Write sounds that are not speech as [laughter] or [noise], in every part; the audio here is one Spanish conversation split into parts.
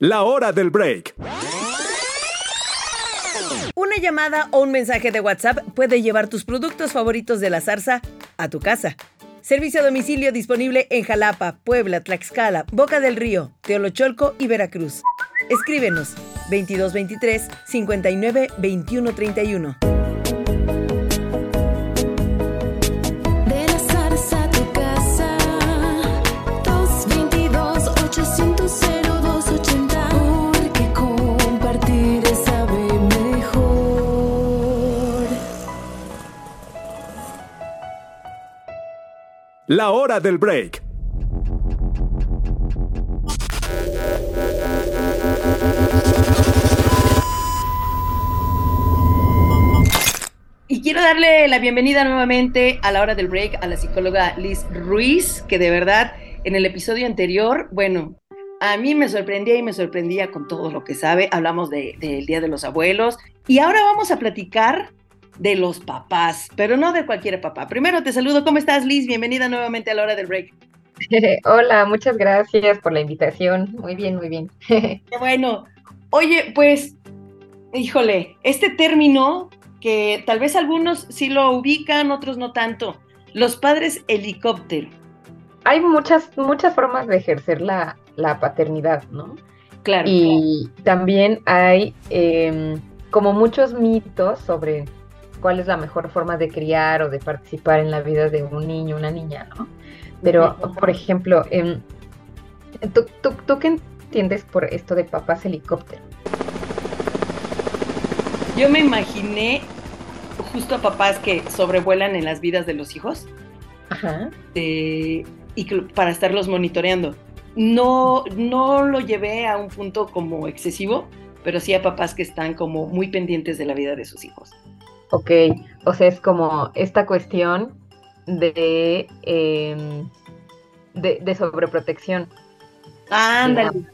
La hora del break. Una llamada o un mensaje de WhatsApp puede llevar tus productos favoritos de la zarza a tu casa. Servicio a domicilio disponible en Jalapa, Puebla, Tlaxcala, Boca del Río, Teolocholco y Veracruz. Escríbenos 2223 59 21 31. La hora del break. Y quiero darle la bienvenida nuevamente a la hora del break a la psicóloga Liz Ruiz, que de verdad en el episodio anterior, bueno, a mí me sorprendía y me sorprendía con todo lo que sabe. Hablamos de- del Día de los Abuelos y ahora vamos a platicar de los papás, pero no de cualquier papá. Primero te saludo, ¿cómo estás Liz? Bienvenida nuevamente a la hora del break. [laughs] Hola, muchas gracias por la invitación. Muy bien, muy bien. [laughs] Bueno. Oye, pues, híjole, este término que tal vez algunos sí lo ubican, otros no tanto. Los padres helicóptero. Hay muchas, muchas formas de ejercer la, la paternidad, ¿no? Claro. Y también hay em, como muchos mitos sobre cuál es la mejor forma de criar o de participar en la vida de un niño, una niña, ¿no? Pero, por ejemplo, em, ¿tú, tú, tú qué entiendes por esto de papás helicóptero? Yo me imaginé justo a papás que sobrevuelan en las vidas de los hijos Ajá. y que- para estarlos monitoreando. No, no lo llevé a un punto como excesivo, pero sí a papás que están como muy pendientes de la vida de sus hijos. Ok, o sea, es como esta cuestión de, em, de, de sobreprotección. Ándale.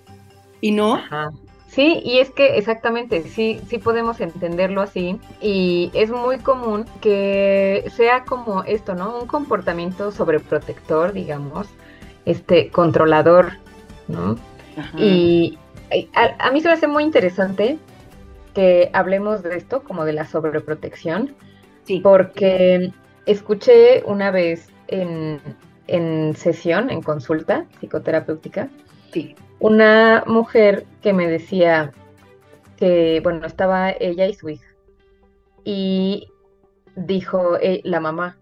¿Y no? Ajá. Sí, y es que exactamente, sí, sí podemos entenderlo así. Y es muy común que sea como esto, ¿no? Un comportamiento sobreprotector, digamos, este, controlador, ¿no? Ajá. Y y a, a mí se me hace muy interesante que hablemos de esto, como de la sobreprotección, sí. porque escuché una vez en, en sesión, en consulta psicoterapéutica, sí. una mujer que me decía que, bueno, estaba ella y su hija, y dijo eh, la mamá,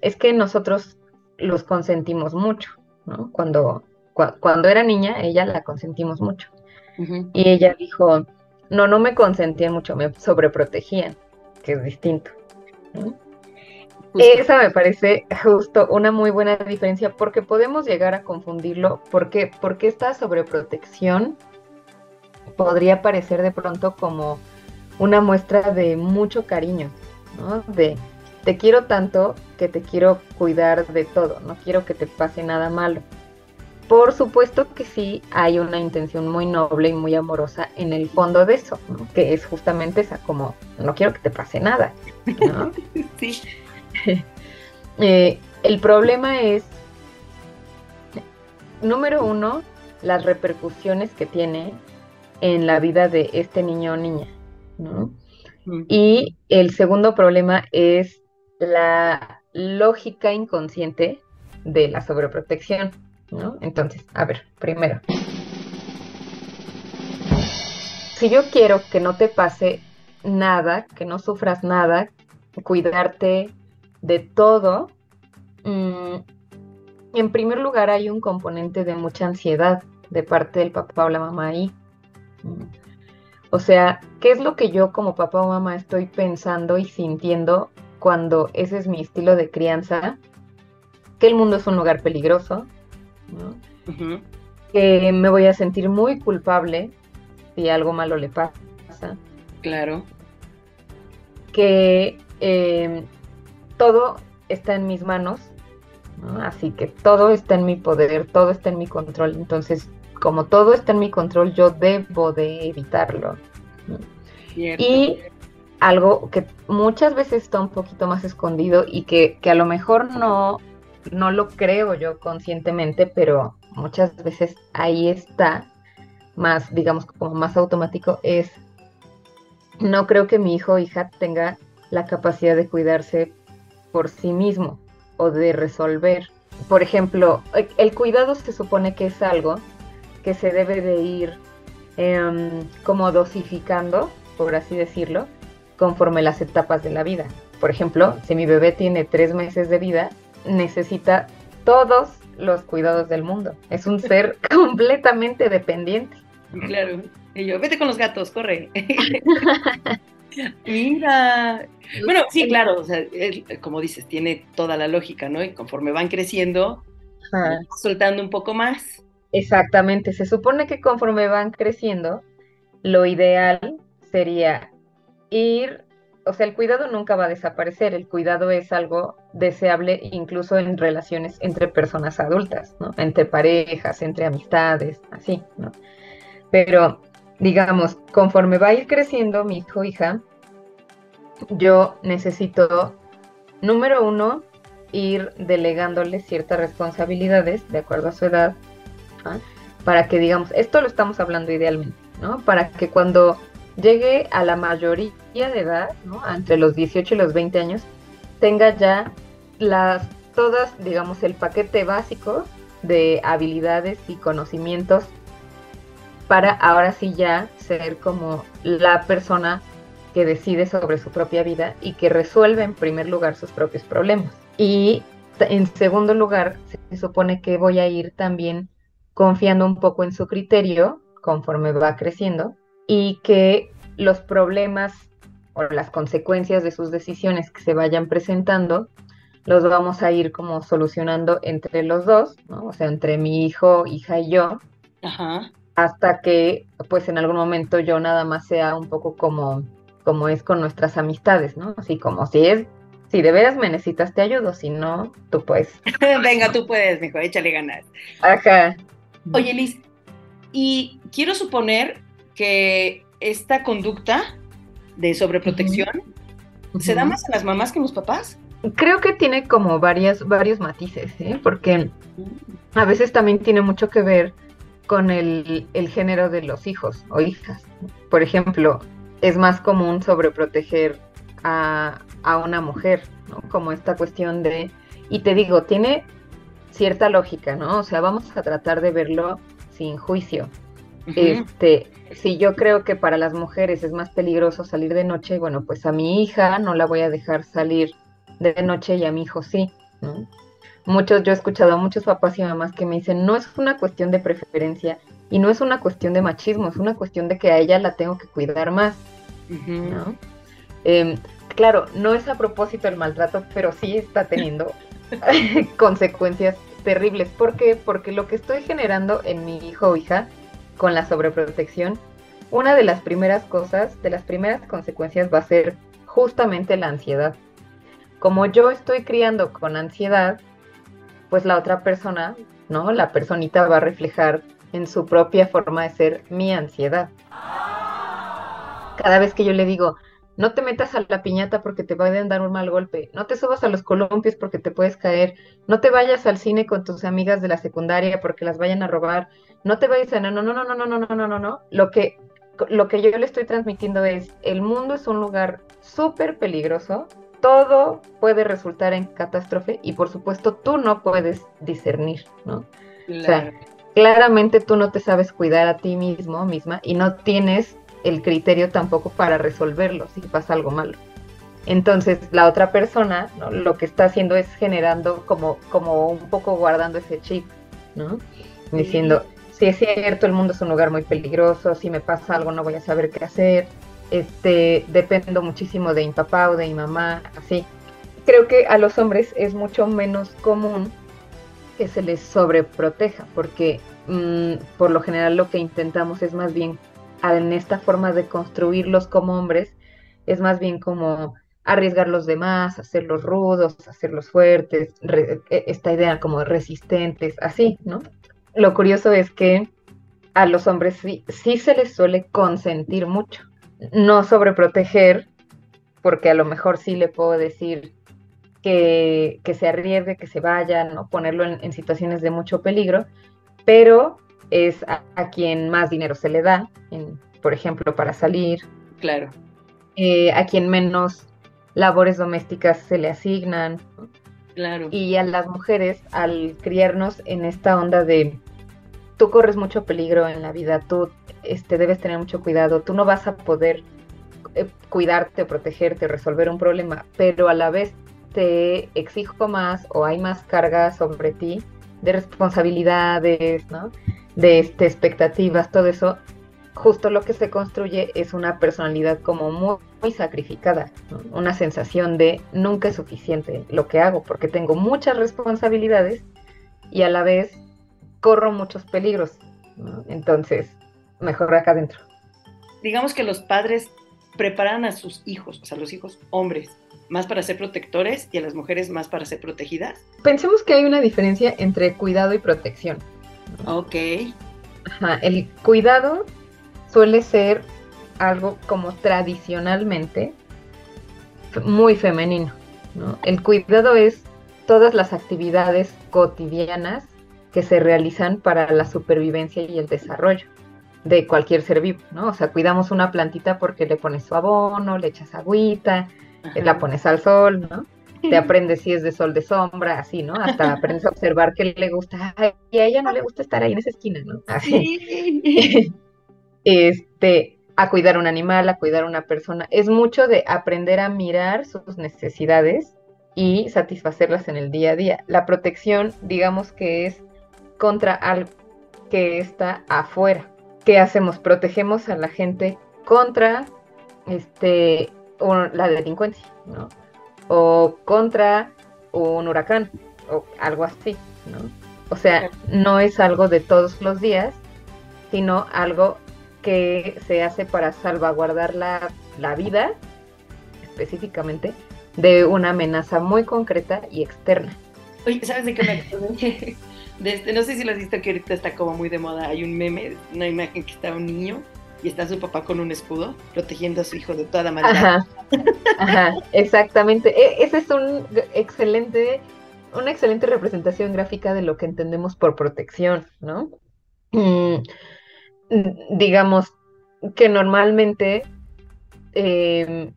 es que nosotros los consentimos mucho, ¿no? Cuando, cua- cuando era niña, ella la consentimos mucho. Y ella dijo, no, no me consentían mucho, me sobreprotegían, que es distinto. ¿no? Esa me parece justo una muy buena diferencia porque podemos llegar a confundirlo porque, porque esta sobreprotección podría parecer de pronto como una muestra de mucho cariño, ¿no? De te quiero tanto que te quiero cuidar de todo, no quiero que te pase nada malo. Por supuesto que sí hay una intención muy noble y muy amorosa en el fondo de eso, ¿no? que es justamente esa como no quiero que te pase nada, ¿no? [laughs] Sí. [laughs] Eh, el problema es, número uno, las repercusiones que tiene en la vida de este niño o niña, ¿no? Ujú. Y el segundo problema es la lógica inconsciente de la sobreprotección, ¿no? Entonces, a ver, primero, si yo quiero que no te pase nada, que no sufras nada, cuidarte de todo, mm, en primer lugar hay un componente de mucha ansiedad de parte del papá o la mamá ahí. O sea, ¿qué es lo que yo como papá o mamá estoy pensando y sintiendo cuando ese es mi estilo de crianza? Que el mundo es un lugar peligroso, que me voy a sentir muy culpable si algo malo le pasa, Claro. que eh, todo está en mis manos, ¿no? así que todo está en mi poder, todo está en mi control, entonces como todo está en mi control, yo debo de evitarlo. Y algo que muchas veces está un poquito más escondido y que, que a lo mejor no, no lo creo yo conscientemente, pero muchas veces ahí está, más, digamos, como más automático, es no creo que mi hijo o hija tenga la capacidad de cuidarse por sí mismo o de resolver. Por ejemplo, el cuidado se supone que es algo que se debe de ir em, como dosificando, por así decirlo, conforme las etapas de la vida. Por ejemplo, si mi bebé tiene tres meses de vida, necesita todos los cuidados del mundo. Es un ser [laughs] completamente dependiente. Claro. Y yo, vete con los gatos, corre. [laughs] Mira. Bueno, sí, claro, o sea, él, como dices, tiene toda la lógica, ¿no? Y conforme van creciendo, Ajá. soltando un poco más. Exactamente, se supone que conforme van creciendo, lo ideal sería ir, o sea, el cuidado nunca va a desaparecer, el cuidado es algo deseable incluso en relaciones entre personas adultas, ¿no? Entre parejas, entre amistades, así, ¿no? Pero, digamos, conforme va a ir creciendo mi hijo hija, yo necesito, número uno, ir delegándole ciertas responsabilidades de acuerdo a su edad, ¿ah? para que digamos, esto lo estamos hablando idealmente, ¿no? Para que cuando llegue a la mayoría de edad, ¿no? Entre los 18 y los 20 años, tenga ya las, todas, digamos, el paquete básico de habilidades y conocimientos para ahora sí ya ser como la persona que decide sobre su propia vida y que resuelve en primer lugar sus propios problemas. Y en segundo lugar, se supone que voy a ir también confiando un poco en su criterio conforme va creciendo y que los problemas o las consecuencias de sus decisiones que se vayan presentando los vamos a ir como solucionando entre los dos, ¿no? O sea, entre mi hijo, hija y yo, Ajá. hasta que pues en algún momento yo nada más sea un poco como como es con nuestras amistades, ¿no? Así como si es si de veras me necesitas te ayudo, si no, tú puedes. [laughs] Venga, tú puedes, mijo, échale ganas. Ajá. Oye, Liz, y quiero suponer que esta conducta de sobreprotección se da más en las mamás que en los papás. Creo que tiene como varias, varios matices, ¿eh? Porque a veces también tiene mucho que ver con el, el género de los hijos o hijas. Por ejemplo, es más común sobreproteger a, a una mujer, ¿no? Como esta cuestión de, y te digo, tiene cierta lógica, ¿no? O sea, vamos a tratar de verlo sin juicio. Este, si yo creo que para las mujeres es más peligroso salir de noche, bueno, pues a mi hija no la voy a dejar salir de noche y a mi hijo sí, ¿no? Muchos, yo he escuchado a muchos papás y mamás que me dicen, no es una cuestión de preferencia y no es una cuestión de machismo, es una cuestión de que a ella la tengo que cuidar más. Em, claro, no es a propósito el maltrato, pero sí está teniendo [laughs] consecuencias terribles. ¿Por qué? Porque lo que estoy generando en mi hijo o hija con la sobreprotección, una de las primeras cosas, de las primeras consecuencias va a ser justamente la ansiedad. Como yo estoy criando con ansiedad, pues la otra persona, ¿no? La personita va a reflejar en su propia forma de ser mi ansiedad. Cada vez que yo le digo, no te metas a la piñata porque te pueden dar un mal golpe, no te subas a los columpios porque te puedes caer, no te vayas al cine con tus amigas de la secundaria porque las vayan a robar, no te vayas a no, no, no, no, no, no, no, no, no, no, no. Lo que, lo que yo le estoy transmitiendo es, el mundo es un lugar súper peligroso, todo puede resultar en catástrofe y por supuesto tú no puedes discernir, ¿no? Claro. Claramente tú no te sabes cuidar a ti mismo, misma, y no tienes el criterio tampoco para resolverlo si pasa algo malo. Entonces la otra persona ¿no? lo que está haciendo es generando como, como un poco guardando ese chip, ¿no? Diciendo, es cierto, el mundo es un lugar muy peligroso, si me pasa algo no voy a saber qué hacer, este, dependo muchísimo de mi papá o de mi mamá, así. Creo que a los hombres es mucho menos común que se les sobreproteja, porque mmm, por lo general lo que intentamos es más bien en esta forma de construirlos como hombres, es más bien como arriesgarlos de más, hacerlos rudos, hacerlos fuertes, re, esta idea como resistentes, así, ¿no? Lo curioso es que a los hombres sí, sí se les suele consentir mucho, no sobreproteger, porque a lo mejor sí le puedo decir que, que se arriesgue, que se vaya, ¿no? Ponerlo en, en situaciones de mucho peligro, pero es a, a quien más dinero se le da, en- por ejemplo, para salir, Claro. eh, a quien menos labores domésticas se le asignan. Claro. y a las mujeres al criarnos en esta onda de tú corres mucho peligro en la vida, tú este, debes tener mucho cuidado, tú no vas a poder eh, cuidarte protegerte resolver un problema, pero a la vez te exijo más o hay más carga sobre ti de responsabilidades, ¿no? De este, expectativas, todo eso. Justo lo que se construye es una personalidad como muy, sacrificada, una sensación de nunca es suficiente lo que hago porque tengo muchas responsabilidades y a la vez corro muchos peligros. Entonces, mejor acá adentro. Digamos que los padres preparan a sus hijos, o sea, los hijos hombres, más para ser protectores y a las mujeres más para ser protegidas. Pensemos que hay una diferencia entre cuidado y protección. Ok. Ajá, el cuidado suele ser algo como tradicionalmente muy femenino. ¿no? El cuidado es todas las actividades cotidianas que se realizan para la supervivencia y el desarrollo de cualquier ser vivo, ¿no? O sea, cuidamos una plantita porque le pones su abono, le echas agüita, Ajá. la pones al sol, ¿no? Te [laughs] aprendes si es de sol, de sombra, así, ¿no? Hasta aprendes a observar que le gusta, ay, y a ella no le gusta estar ahí en esa esquina, ¿no? Así. Sí. [laughs] este, a cuidar un animal, a cuidar una persona. Es mucho de aprender a mirar sus necesidades y satisfacerlas en el día a día. La protección, digamos que es contra algo que está afuera. ¿Qué hacemos? Protegemos a la gente contra este, la delincuencia, ¿no? O contra un huracán, o algo así, ¿no? O sea, no es algo de todos los días, sino algo que se hace para salvaguardar la, la vida, específicamente, de una amenaza muy concreta y externa. Oye, ¿sabes de qué me? [laughs] No sé si lo has visto que ahorita está como muy de moda. Hay un meme, una imagen que está un niño y está su papá con un escudo protegiendo a su hijo de toda maldad. Ajá, ajá, exactamente. E- ese es un excelente, una excelente representación gráfica de lo que entendemos por protección, ¿no? Mm, digamos que normalmente, o-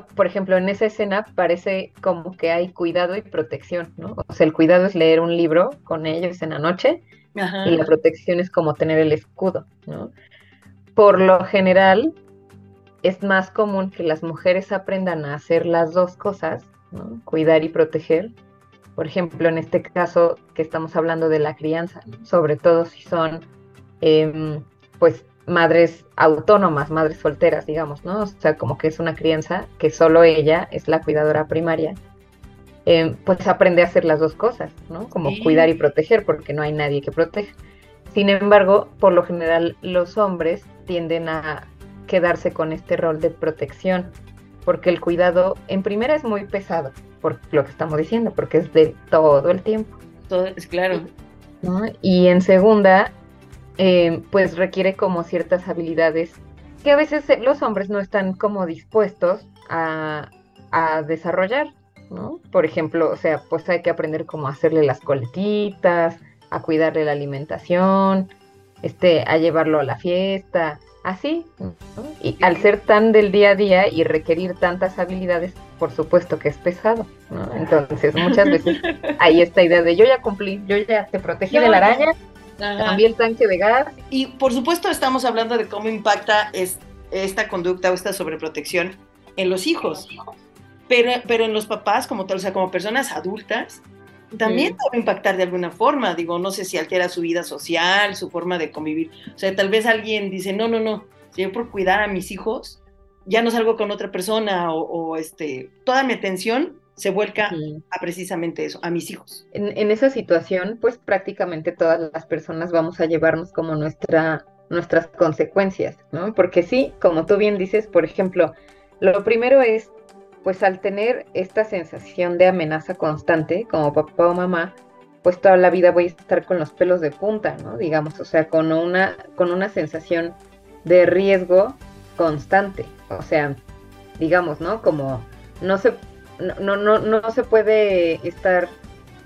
por ejemplo, en esa escena parece como que hay cuidado y protección, ¿no? O sea, el cuidado es leer un libro con ellos en la noche Ajá. y la protección es como tener el escudo, ¿no? Por lo general, es más común que las mujeres aprendan a hacer las dos cosas, ¿no? Cuidar y proteger. Por ejemplo, en este caso que estamos hablando de la crianza, ¿no? sobre todo si son, em, pues, madres autónomas, madres solteras, digamos, ¿no? O sea, como que es una crianza que solo ella es la cuidadora primaria. em, pues aprende a hacer las dos cosas, ¿no? Como Sí. cuidar y proteger, porque no hay nadie que proteja. Sin embargo, por lo general, los hombres tienden a quedarse con este rol de protección, porque el cuidado en primera es muy pesado, por lo que estamos diciendo, porque es de todo el tiempo, Todo es claro. ¿no? Y en segunda, eh, pues requiere como ciertas habilidades que a veces eh, los hombres no están como dispuestos a, a desarrollar, ¿no? Por ejemplo, o sea, pues hay que aprender cómo hacerle las coletitas, a cuidarle la alimentación, este, a llevarlo a la fiesta, así. ¿no? Y al ser tan del día a día y requerir tantas habilidades, por supuesto que es pesado, ¿no? Entonces, muchas veces [laughs] hay esta idea de yo ya cumplí, yo ya te protegí de la araña, Ajá. cambié el tanque de gas. Y por supuesto estamos hablando de cómo impacta es- esta conducta o esta sobreprotección en los hijos. Pero, pero en los papás, como tal, o sea, como personas adultas, también puede impactar de alguna forma. Digo, no sé si altera su vida social, su forma de convivir. O sea, tal vez alguien dice, no, no, no, si yo por cuidar a mis hijos, ya no salgo con otra persona o, o, este, toda mi atención se vuelca Sí. a precisamente eso, a mis hijos. En, en esa situación, pues prácticamente todas las personas vamos a llevarnos como nuestra, nuestras consecuencias, ¿no? Porque sí, como tú bien dices, por ejemplo, lo primero es, pues al tener esta sensación de amenaza constante, como papá o mamá, pues toda la vida voy a estar con los pelos de punta, ¿no? Digamos, o sea, con una, con una sensación de riesgo constante. O sea, digamos, ¿no? Como no se, no, no, no, se puede estar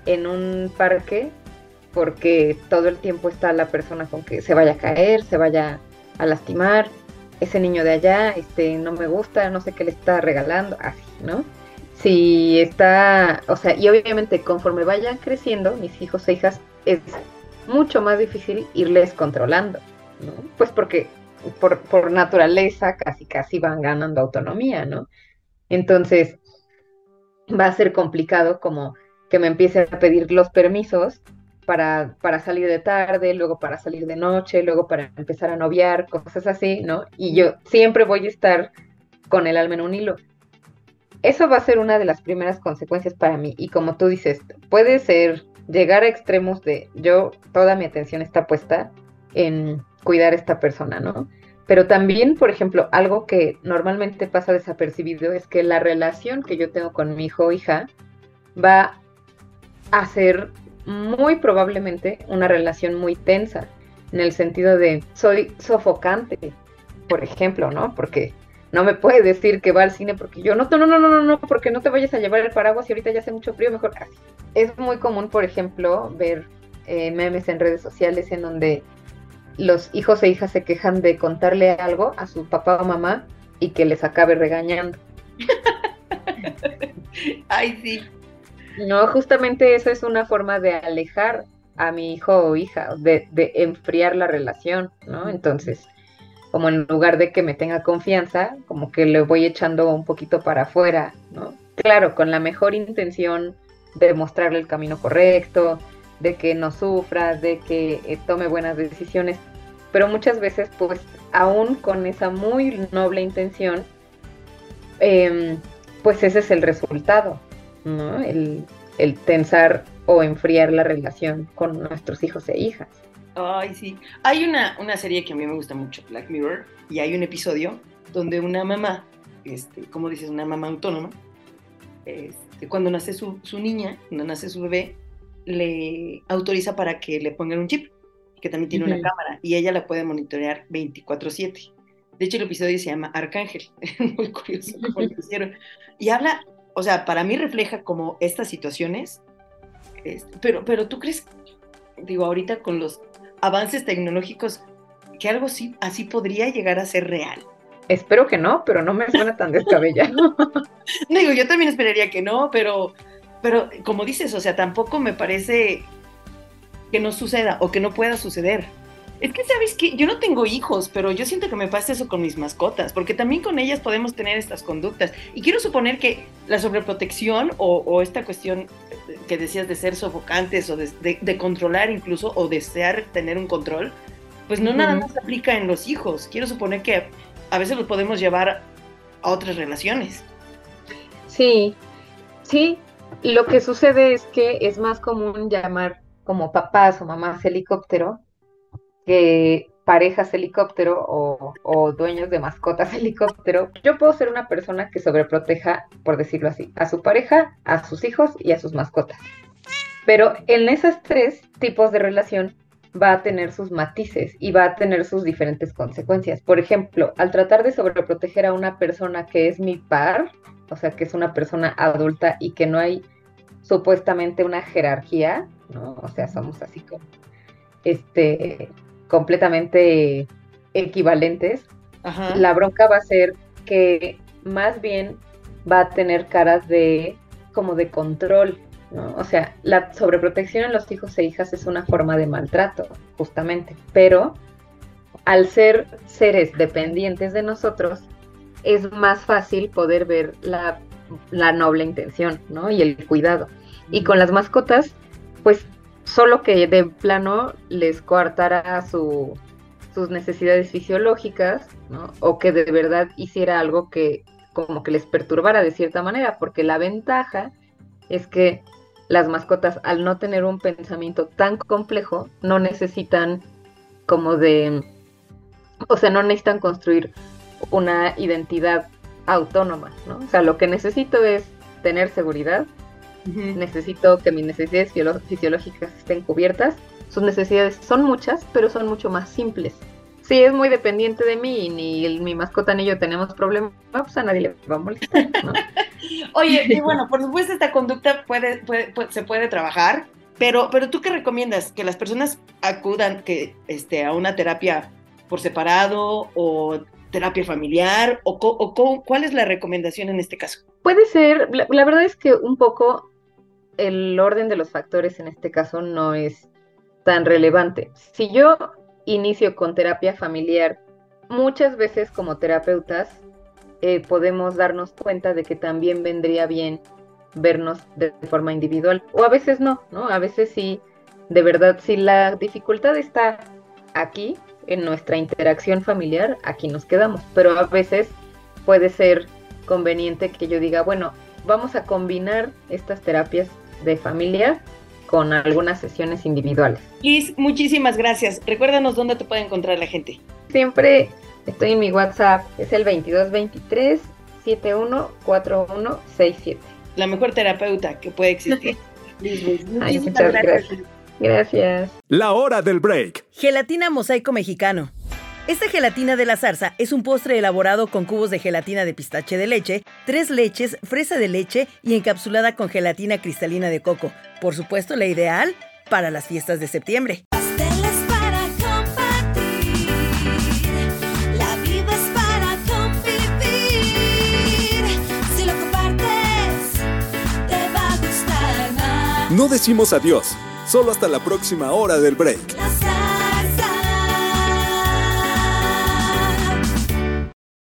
en un parque porque todo el tiempo está la persona con que se vaya a caer, se vaya a lastimar, ese niño de allá, este, no me gusta, no sé qué le está regalando, así, ¿no? Si está, o sea, y obviamente conforme vayan creciendo, mis hijos e hijas, es mucho más difícil irles controlando, ¿no? Pues porque por, por naturaleza casi casi van ganando autonomía, ¿no? Entonces, va a ser complicado como que me empiece a pedir los permisos para, para salir de tarde, luego para salir de noche, luego para empezar a noviar, cosas así, ¿no? Y yo siempre voy a estar con el alma en un hilo. Eso va a ser una de las primeras consecuencias para mí. Y como tú dices, puede ser llegar a extremos de yo, toda mi atención está puesta en cuidar a esta persona, ¿no? Pero también, por ejemplo, algo que normalmente pasa desapercibido es que la relación que yo tengo con mi hijo o hija va a ser muy probablemente una relación muy tensa, en el sentido de soy sofocante, por ejemplo, ¿no? Porque no me puede decir que va al cine porque yo no, no, no, no, no, no, porque no te vayas a llevar el paraguas y ahorita ya hace mucho frío, mejor. Es muy común, por ejemplo, ver eh, memes en redes sociales en donde los hijos e hijas se quejan de contarle algo a su papá o mamá y que les acabe regañando. [laughs] Ay, sí. No, justamente eso es una forma de alejar a mi hijo o hija, de, de enfriar la relación, ¿no? Entonces, como en lugar de que me tenga confianza, como que le voy echando un poquito para afuera, ¿no? Claro, con la mejor intención de mostrarle el camino correcto, de que no sufra, de que eh, tome buenas decisiones, pero muchas veces, pues, aún con esa muy noble intención, em, pues ese es el resultado, ¿no? El, el tensar o enfriar la relación con nuestros hijos e hijas. Ay, sí. Hay una, una serie que a mí me gusta mucho, Black Mirror, y hay un episodio donde una mamá, este, como dices, una mamá autónoma, este, cuando nace su, su niña, cuando nace su bebé, le autoriza para que le pongan un chip, que también tiene una cámara, y ella la puede monitorear 24/7. De hecho, el episodio se llama Arcángel, [laughs] muy curioso [laughs] cómo lo hicieron. Y habla, o sea, para mí refleja como estas situaciones, este, pero, pero tú crees, digo, ahorita con los avances tecnológicos, que algo así, así podría llegar a ser real. Espero que no, pero no me suena tan descabellado. [laughs] Digo, yo también esperaría que no, pero, pero como dices, o sea, tampoco me parece que no suceda o que no pueda suceder. Es que, ¿sabes qué? Yo no tengo hijos, pero yo siento que me pasa eso con mis mascotas, porque también con ellas podemos tener estas conductas. Y quiero suponer que la sobreprotección o, o esta cuestión que decías de ser sofocantes o de, de- de controlar incluso o desear tener un control, pues no nada Ujú. más aplica en los hijos. Quiero suponer que a veces los podemos llevar a otras relaciones. Sí, sí. Lo que sucede es que es más común llamar como papás o mamás helicóptero que parejas helicóptero o, o dueños de mascotas [laughs] helicóptero. Yo puedo ser una persona que sobreproteja, por decirlo así, a su pareja, a sus hijos y a sus mascotas. Pero en esos tres tipos de relación va a tener sus matices y va a tener sus diferentes consecuencias. Por ejemplo, al tratar de sobreproteger a una persona que es mi par, o sea, que es una persona adulta y que no hay supuestamente una jerarquía, ¿no? O sea, somos así como, este, completamente equivalentes. Ajá. La bronca va a ser que más bien va a tener caras de, como de control, ¿no? O sea, la sobreprotección en los hijos e hijas es una forma de maltrato, justamente, pero al ser seres dependientes de nosotros, es más fácil poder ver la, la noble intención, ¿no? Y el cuidado. Y con las mascotas, pues solo que de plano les coartara su, sus necesidades fisiológicas, ¿no? O que de verdad hiciera algo que como que les perturbara de cierta manera, porque la ventaja es que las mascotas al no tener un pensamiento tan complejo, no necesitan como de, o sea, no necesitan construir una identidad autónoma, ¿no? O sea, lo que necesito es tener seguridad, necesito que mis necesidades fisiológicas estén cubiertas. Sus necesidades son muchas, pero son mucho más simples. Si es muy dependiente de mí y ni el- mi mascota ni yo tenemos problemas, pues a nadie le va a molestar, ¿no? [laughs] Oye, y bueno, por supuesto esta conducta puede, puede- puede- se puede trabajar, Pero, pero tú qué recomiendas? Que las personas acudan que, este, a una terapia por separado o terapia familiar o, o co- cuál es la recomendación en este caso? Puede ser, la, verdad es que un poco el orden de los factores en este caso no es tan relevante. Si yo inicio con terapia familiar, muchas veces como terapeutas eh, podemos darnos cuenta de que también vendría bien vernos de forma individual o a veces no, ¿no? A veces sí, de verdad, si la dificultad está aquí, en nuestra interacción familiar, aquí nos quedamos, pero a veces puede ser conveniente que yo diga, bueno, vamos a combinar estas terapias de familia con algunas sesiones individuales. Liz, muchísimas gracias. Recuérdanos dónde te puede encontrar la gente. Siempre estoy en mi WhatsApp, es el 2223 714167. La mejor terapeuta que puede existir. [laughs] Liz Ay, muchísimas muchas gracias. gracias. Gracias. La hora del break. Gelatina mosaico mexicano. Esta gelatina de la zarza es un postre elaborado con cubos de gelatina de pistache de leche, tres leches, fresa de leche y encapsulada con gelatina cristalina de coco. Por supuesto, la ideal para las fiestas de septiembre. Pasteles para compartir. La vida es para convivir. Si lo compartes, te va a gustar más. No decimos adiós, solo hasta la próxima hora del break.